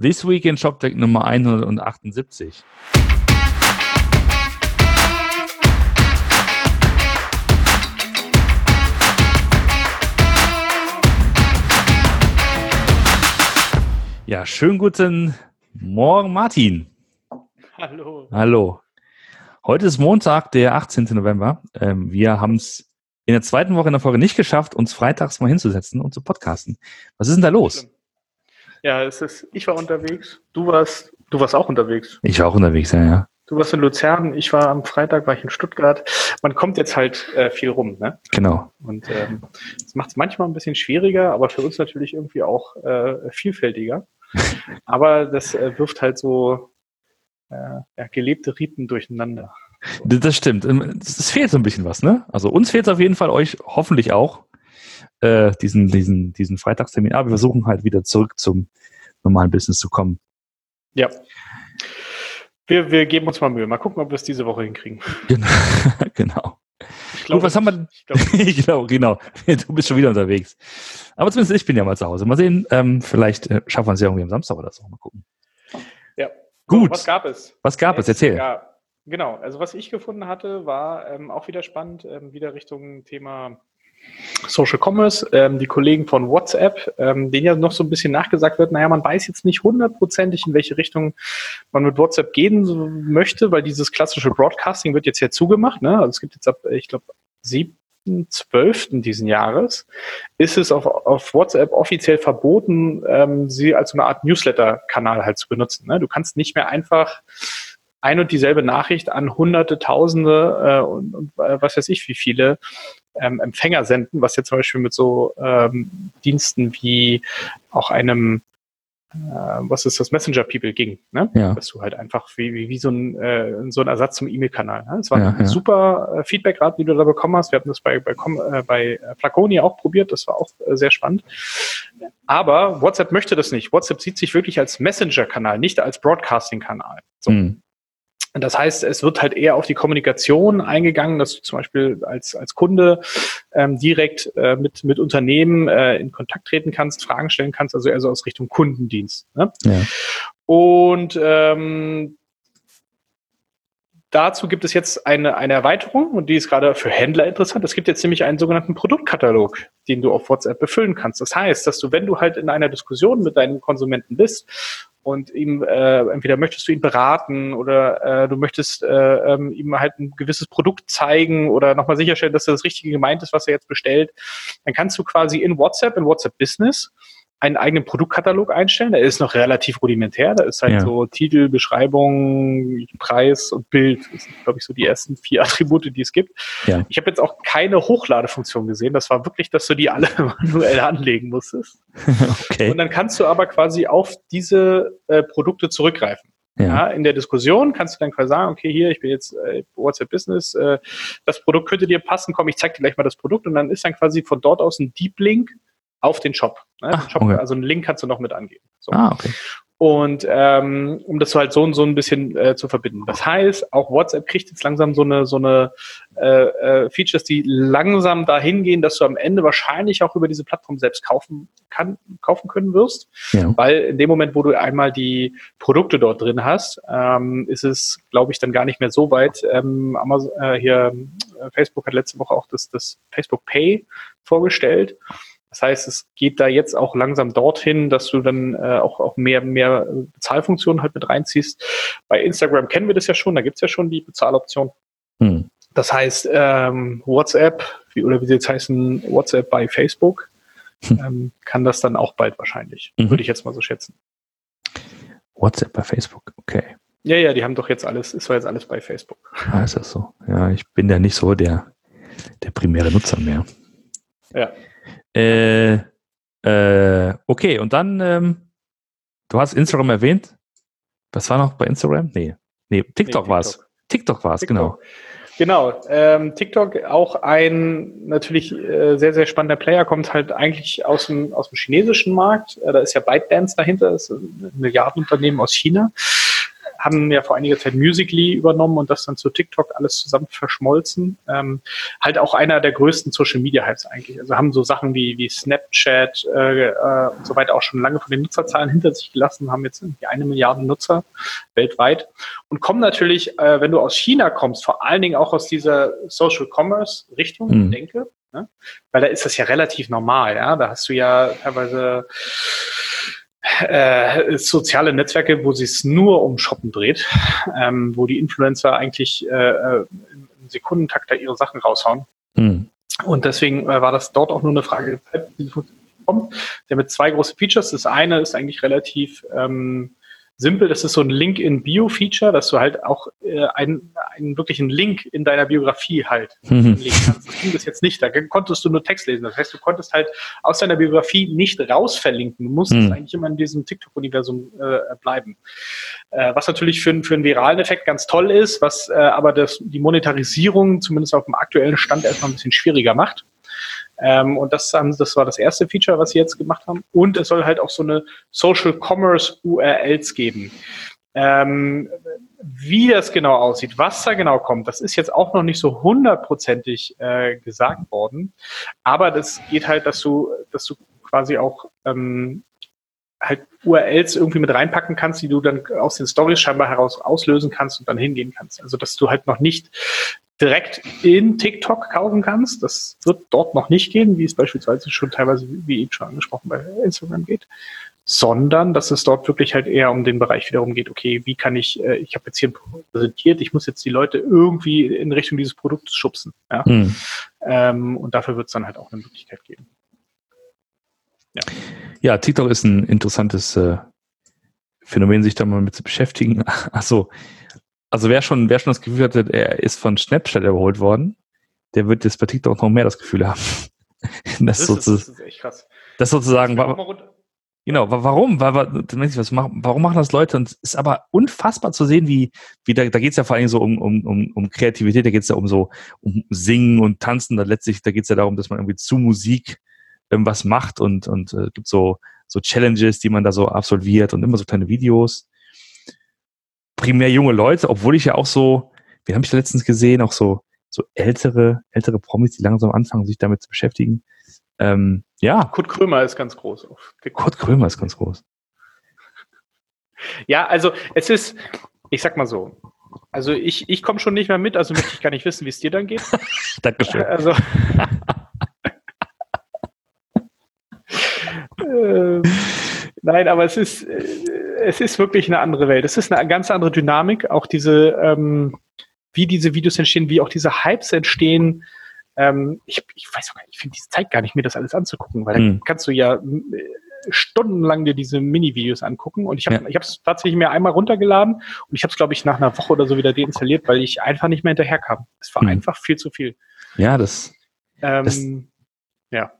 This Week in ShopTech Nummer 178. Ja, schönen guten Morgen, Martin. Hallo. Hallo. Heute ist Montag, der 18. November. Ähm, wir haben es in der zweiten Woche in der Folge nicht geschafft, uns freitags mal hinzusetzen und zu podcasten. Was ist denn da los? Ja, es ist, ich war unterwegs, du warst, du warst auch unterwegs. Ich war auch unterwegs, ja, ja. Du warst in Luzern, ich war am Freitag, war ich in Stuttgart. Man kommt jetzt halt äh, viel rum, ne? Genau. Und ähm, das macht es manchmal ein bisschen schwieriger, aber für uns natürlich irgendwie auch äh, vielfältiger. aber das äh, wirft halt so äh, ja, gelebte Riten durcheinander. Das stimmt. Ähm, Es fehlt so ein bisschen was, ne? Also uns fehlt es auf jeden Fall, euch hoffentlich auch, äh, diesen, diesen, diesen Freitagstermin. Aber wir versuchen halt wieder zurück zum normalen Business zu kommen. Ja. Wir, wir geben uns mal Mühe. Mal gucken, ob wir es diese Woche hinkriegen. Genau. genau. Ich Gut, was haben wir? Ich glaub, genau, genau. Du bist schon wieder unterwegs. Aber zumindest ich bin ja mal zu Hause. Mal sehen, ähm, vielleicht äh, schaffen wir es ja irgendwie am Samstag oder so. Mal gucken. ja. Gut. Was gab es? Was gab es? Erzähl. Ja, genau. Also was ich gefunden hatte, war ähm, auch wieder spannend, ähm, wieder Richtung Thema Social Commerce. Ähm, die Kollegen von WhatsApp, ähm, denen ja noch so ein bisschen nachgesagt wird, naja, man weiß jetzt nicht hundertprozentig, in welche Richtung man mit WhatsApp gehen möchte, weil dieses klassische Broadcasting wird jetzt ja zugemacht. Ne? Also es gibt jetzt ab, ich glaube, 7.12. diesen Jahres, ist es auf, auf WhatsApp offiziell verboten, ähm, sie als eine Art Newsletter-Kanal halt zu benutzen. Ne? Du kannst nicht mehr einfach ein und dieselbe Nachricht an hunderte, tausende äh, und, und äh, was weiß ich, wie viele ähm, Empfänger senden, was jetzt zum Beispiel mit so ähm, Diensten wie auch einem äh, was ist das Messenger People ging, ne? Ja. Dass du halt einfach wie, wie, wie so ein äh, so ein Ersatz zum E-Mail-Kanal. Ne? Das war Ja, ein ja. super äh, Feedback-Rate, die du da bekommen hast. Wir hatten das bei bei, Com äh, bei Flaconi auch probiert. Das war auch äh, sehr spannend. Aber WhatsApp möchte das nicht. WhatsApp sieht sich wirklich als Messenger-Kanal, nicht als Broadcasting-Kanal. So. Hm. Das heißt, es wird halt eher auf die Kommunikation eingegangen, dass du zum Beispiel als, als Kunde ähm, direkt äh, mit, mit Unternehmen äh, in Kontakt treten kannst, Fragen stellen kannst, also eher so aus Richtung Kundendienst. Ne? Ja. Und ähm, dazu gibt es jetzt eine, eine Erweiterung und die ist gerade für Händler interessant. Es gibt jetzt nämlich einen sogenannten Produktkatalog, den du auf WhatsApp befüllen kannst. Das heißt, dass du, wenn du halt in einer Diskussion mit deinem Konsumenten bist und ihm äh, entweder möchtest du ihn beraten oder äh, du möchtest äh, ähm, ihm halt ein gewisses Produkt zeigen oder nochmal sicherstellen, dass er das Richtige gemeint ist, was er jetzt bestellt, dann kannst du quasi in WhatsApp, in WhatsApp Business, einen eigenen Produktkatalog einstellen. Der ist noch relativ rudimentär. Da ist halt Ja. so Titel, Beschreibung, Preis und Bild. Das sind, glaube ich, so die ersten vier Attribute, die es gibt. Ja. Ich habe jetzt auch keine Hochladefunktion gesehen. Das war wirklich, dass du die alle manuell anlegen musstest. Okay. Und dann kannst du aber quasi auf diese äh, Produkte zurückgreifen. Ja. Ja. in der Diskussion kannst du dann quasi sagen, okay, hier, ich bin jetzt äh, WhatsApp Business, äh, das Produkt könnte dir passen, komm, ich zeig dir gleich mal das Produkt und dann ist dann quasi von dort aus ein Deep Link auf den Shop. Ne? Ach, Shop okay. Also einen Link kannst du noch mit angeben. So. Ah, okay. Und ähm, um das so halt so und so ein bisschen äh, zu verbinden. Das heißt, auch WhatsApp kriegt jetzt langsam so eine so eine äh, äh, Features, die langsam dahin gehen, dass du am Ende wahrscheinlich auch über diese Plattform selbst kaufen kann, kaufen können wirst. Ja. Weil in dem Moment, wo du einmal die Produkte dort drin hast, ähm, ist es, glaube ich, dann gar nicht mehr so weit. Ähm, Amazon, äh, hier, äh, Facebook hat letzte Woche auch das, das Facebook Pay vorgestellt. Das heißt, es geht da jetzt auch langsam dorthin, dass du dann äh, auch, auch mehr, mehr Bezahlfunktionen halt mit reinziehst. Bei Instagram kennen wir das ja schon, da gibt's ja schon die Bezahloption. Hm. Das heißt, ähm, WhatsApp, wie, oder wie sie jetzt heißen, WhatsApp bei Facebook, Hm. ähm, kann das dann auch bald wahrscheinlich. Mhm. Würde ich jetzt mal so schätzen. WhatsApp bei Facebook. Okay. Ja, ja, die haben doch jetzt alles, ist doch jetzt alles bei Facebook. Ah, ist das so? Ja, ich bin ja nicht so der, der primäre Nutzer mehr. Ja. Äh, äh, okay, und dann, ähm, du hast Instagram erwähnt. Was war noch bei Instagram? Nee. Nee, TikTok Nee, war es. TikTok war es, genau. Genau. Ähm, TikTok auch ein natürlich äh, sehr, sehr spannender Player, kommt halt eigentlich aus dem, aus dem chinesischen Markt. Äh, da ist ja ByteDance dahinter, das ist ein Milliardenunternehmen aus China. Haben ja vor einiger Zeit Musically übernommen und das dann zu TikTok alles zusammen verschmolzen. Ähm, halt auch einer der größten Social Media Hypes eigentlich. Also haben so Sachen wie, wie Snapchat äh, äh, und so weiter auch schon lange von den Nutzerzahlen hinter sich gelassen, haben jetzt irgendwie eine Milliarde Nutzer weltweit und kommen natürlich, äh, wenn du aus China kommst, vor allen Dingen auch aus dieser Social Commerce Richtung, mhm. denke, ne? weil da ist das ja relativ normal, ja. Da hast du ja teilweise äh, soziale Netzwerke, wo sie es nur um Shoppen dreht, ähm, wo die Influencer eigentlich äh, äh im Sekundentakt da ihre Sachen raushauen. Mhm. Und deswegen äh, war das dort auch nur eine Frage der Zeit. Der mit zwei große Features. Das eine ist eigentlich relativ ähm, simpel. Das ist so ein Link-in-Bio-Feature, dass du halt auch äh, einen, einen wirklichen Link in deiner Biografie halt mhm. legen kannst. Das ging das jetzt nicht. Da konntest du nur Text lesen. Das heißt, du konntest halt aus deiner Biografie nicht raus verlinken. Du musstest mhm. eigentlich immer in diesem TikTok-Universum äh, bleiben. Äh, was natürlich für, für einen viralen Effekt ganz toll ist, was äh, aber das, die Monetarisierung zumindest auf dem aktuellen Stand erstmal ein bisschen schwieriger macht. Ähm, und das, haben, das war das erste Feature, was sie jetzt gemacht haben. Und es soll halt auch so eine Social Commerce URLs geben. Ähm, wie das genau aussieht, was da genau kommt, das ist jetzt auch noch nicht so hundertprozentig äh, gesagt worden. Aber das geht halt, dass du, dass du quasi auch ähm, halt URLs irgendwie mit reinpacken kannst, die du dann aus den Stories scheinbar heraus auslösen kannst und dann hingehen kannst. Also dass du halt noch nicht direkt in TikTok kaufen kannst. Das wird dort noch nicht gehen, wie es beispielsweise schon teilweise, wie eben schon angesprochen, bei Instagram geht, sondern dass es dort wirklich halt eher um den Bereich wiederum geht, okay, wie kann ich, äh, ich habe jetzt hier ein Produkt präsentiert, ich muss jetzt die Leute irgendwie in Richtung dieses Produkts schubsen. Ja? Hm. Ähm, und dafür wird es dann halt auch eine Möglichkeit geben. Ja, ja TikTok ist ein interessantes äh, Phänomen, sich da mal mit zu beschäftigen. Achso, also wer schon, wer schon das Gefühl hatte, er ist von Snapchat überholt worden, der wird jetzt bei TikTok noch mehr das Gefühl haben. das, das, ist, das ist echt krass. Das sozusagen war. Genau, warum? Warum machen das Leute? Und es ist aber unfassbar zu sehen, wie, wie da, da geht es ja vor allem so um, um, um, um Kreativität, da geht es ja um so um Singen und Tanzen. Da letztlich, da geht es ja darum, dass man irgendwie zu Musik irgendwas macht und, und äh, gibt so, so Challenges, die man da so absolviert und immer so kleine Videos primär junge Leute, obwohl ich ja auch so, wie habe ich da letztens gesehen, auch so, so ältere, ältere Promis, die langsam anfangen, sich damit zu beschäftigen. Ähm, ja. Kurt Krömer ist ganz groß. Kurt Krömer ist ganz groß. Ja, also es ist, ich sag mal so, also ich, ich komme schon nicht mehr mit, also möchte ich gar nicht wissen, wie es dir dann geht. Dankeschön. Also, nein, aber es ist, äh, es ist wirklich eine andere Welt. Es ist eine ganz andere Dynamik. Auch diese, ähm, wie diese Videos entstehen, wie auch diese Hypes entstehen. Ähm, ich, ich weiß gar nicht, ich finde diese Zeit gar nicht, mir das alles anzugucken, weil hm. dann kannst du ja äh, stundenlang dir diese Mini-Videos angucken. Und ich habe ja. ich es tatsächlich mir einmal runtergeladen und ich habe es, glaube ich, nach einer Woche oder so wieder deinstalliert, weil ich einfach nicht mehr hinterherkam. Es war hm. einfach viel zu viel. Ja, das. Ähm, das ja.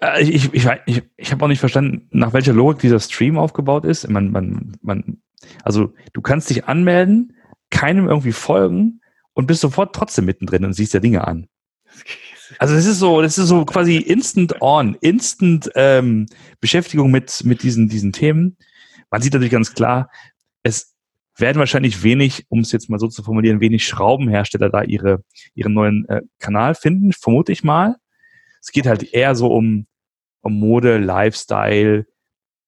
Äh, ich, ich, ich, ich habe auch nicht verstanden, nach welcher Logik dieser Stream aufgebaut ist. Man, man, man, also du kannst dich anmelden, keinem irgendwie folgen und bist sofort trotzdem mittendrin und siehst dir Dinge an. Also das ist so, das ist so quasi instant on, instant ähm, Beschäftigung mit, mit diesen, diesen Themen. Man sieht natürlich ganz klar, es werden wahrscheinlich wenig, um es jetzt mal so zu formulieren, wenig Schraubenhersteller da ihre, ihren neuen äh, Kanal finden, vermute ich mal. Es geht halt eher so um, um Mode, Lifestyle,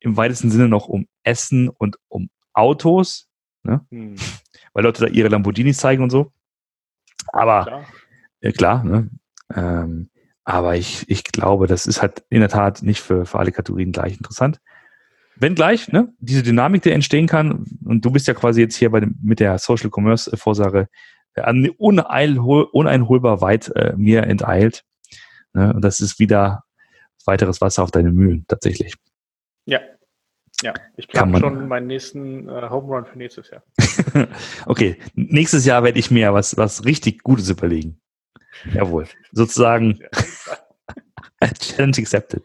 im weitesten Sinne noch um Essen und um Autos, ne? Hm. weil Leute da ihre Lamborghinis zeigen und so. Aber klar, äh, klar ne? Ähm, aber ich, ich glaube, das ist halt in der Tat nicht für, für alle Kategorien gleich interessant. Wenn gleich, ne, diese Dynamik, die entstehen kann, und du bist ja quasi jetzt hier bei dem, mit der Social Commerce Vorsache äh, uneinholbar weit äh, mir enteilt. Ne? Und das ist wieder weiteres Wasser auf deine Mühlen, tatsächlich. Ja. Ja, ich plane schon meinen nächsten äh, Home Run für nächstes Jahr. okay, nächstes Jahr werde ich mir was, was richtig Gutes überlegen. Jawohl. Sozusagen Challenge accepted.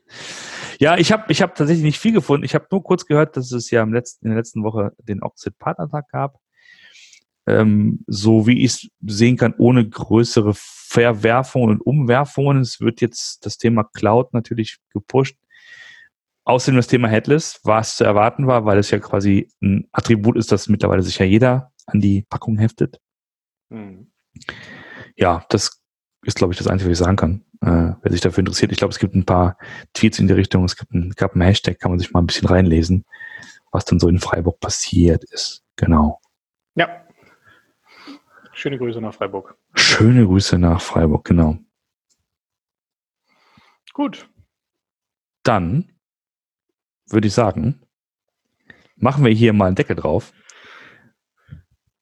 Ja, ich habe ich hab tatsächlich nicht viel gefunden. Ich habe nur kurz gehört, dass es ja im letzten, in der letzten Woche den Oxid Partnertag gab ähm, so wie ich es sehen kann, ohne größere Verwerfungen und Umwerfungen. Es wird jetzt das Thema Cloud natürlich gepusht. Außerdem das Thema Headless, was zu erwarten war, weil es ja quasi ein Attribut ist, das mittlerweile sich ja jeder an die Packung heftet. Mhm. Ja, das ist, glaube ich, das Einzige, was ich sagen kann. Äh, wer sich dafür interessiert, ich glaube, es gibt ein paar Tweets in die Richtung, es gibt ein, gab einen Hashtag, kann man sich mal ein bisschen reinlesen, was dann so in Freiburg passiert ist. Genau. Ja. Schöne Grüße nach Freiburg. Schöne Grüße nach Freiburg, genau. Gut. Dann würde ich sagen, machen wir hier mal einen Deckel drauf.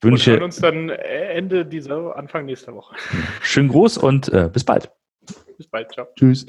Wünsche, und hören uns dann Ende dieser, Anfang nächster Woche. Schönen Gruß und äh, bis bald. Bis bald, ciao. Tschüss.